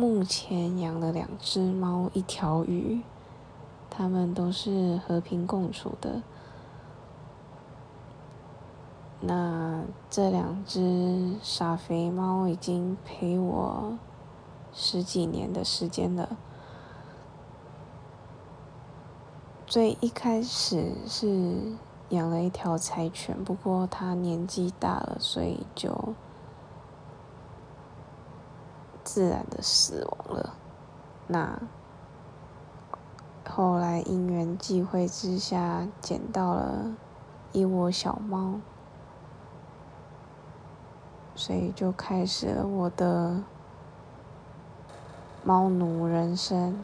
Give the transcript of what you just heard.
目前养了两只猫，一条鱼，它们都是和平共处的。那这两只傻肥猫已经陪我十几年的时间了。最一开始是养了一条柴犬，不过它年纪大了，所以就自然的死亡了。那后来因缘际会之下，捡到了一窝小猫。所以就开始了我的猫奴人生。